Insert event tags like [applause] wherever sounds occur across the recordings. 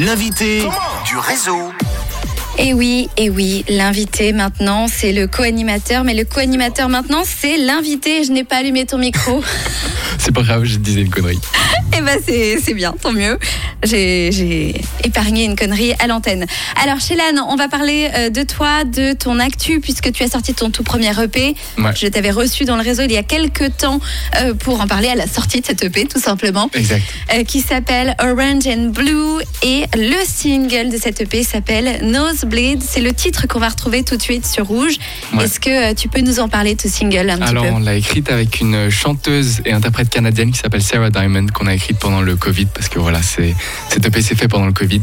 l'invité du réseau. Et eh oui, et eh oui, l'invité maintenant, c'est le co-animateur, mais le co-animateur maintenant, c'est l'invité. Je n'ai pas allumé ton micro. [laughs] c'est pas grave, je disais une connerie. Eh ben c'est bien, tant mieux. J'ai épargné une connerie à l'antenne. Alors Chélan, on va parler euh, de toi, de ton actu, puisque tu as sorti ton tout premier EP. Je t'avais reçu dans le réseau il y a quelques temps euh, pour en parler à la sortie de cet EP, tout simplement. Exact. Euh, qui s'appelle Orange and Blue. Et le single de cet EP s'appelle Nosebleed. C'est le titre qu'on va retrouver tout de suite sur Rouge. Est-ce que tu peux nous en parler, de ce single, un Alors, on l'a écrite avec une chanteuse et interprète canadienne qui s'appelle Sarah Diamond, qu'on a pendant le Covid parce que voilà, c'est cette EP s'est fait pendant le Covid.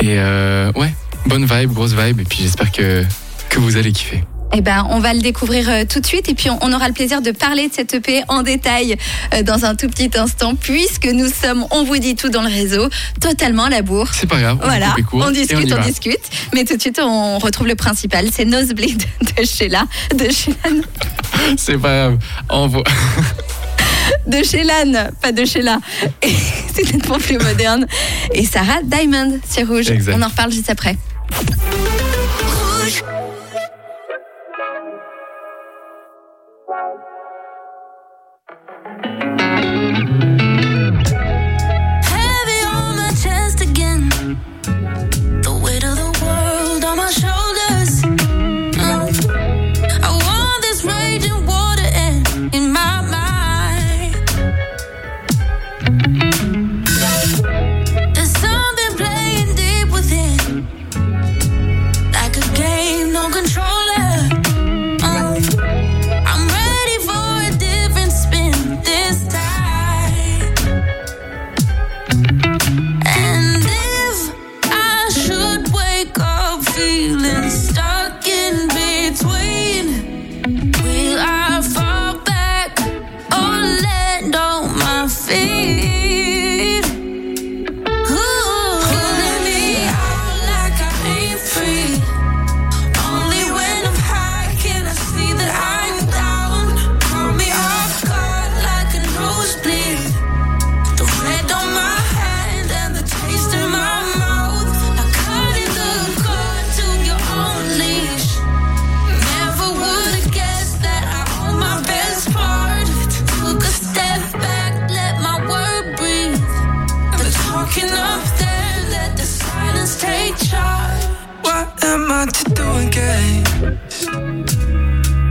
Et euh, ouais, bonne vibe, grosse vibe. Et puis j'espère que, que vous allez kiffer. Eh ben, on va le découvrir euh, tout de suite et puis on, aura le plaisir de parler de cette EP en détail euh, dans un tout petit instant puisque nous sommes, on vous dit tout dans le réseau, totalement à la bourre. C'est pas grave. Voilà, on, on discute, on, discute. Mais tout de suite, on retrouve le principal, c'est Nosebleed [laughs] de Sheila. De Sheila. C'est pas grave. voit... [laughs] de Lan, pas de Sheila. [laughs] C'est nettement plus moderne. Et Sarah Diamond, c'est rouge. On en reparle juste après. Rouge. feel hard to do again.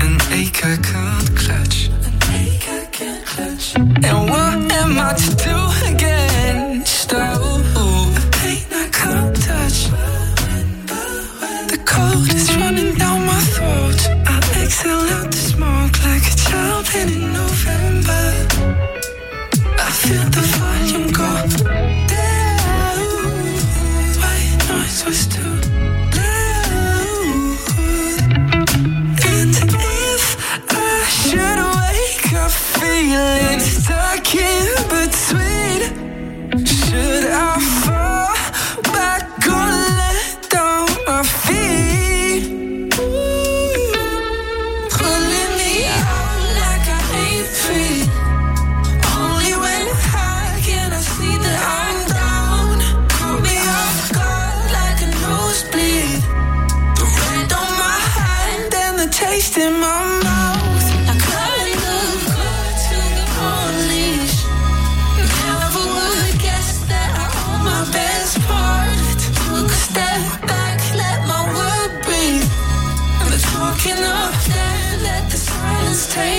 An ache I can't clutch. An ache I can't clutch. And what am I to do against? Oh, the pain I can't touch. The cold is running down my throat. I exhale out the smoke like a child in November. I feel the volume go down. White noise was too. stuck in between. Should I fall back or let down my feet? pulling me out like I ain't free. Only when high can I see that I'm down. me like a nosebleed. The on my hand and the taste in my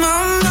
my mind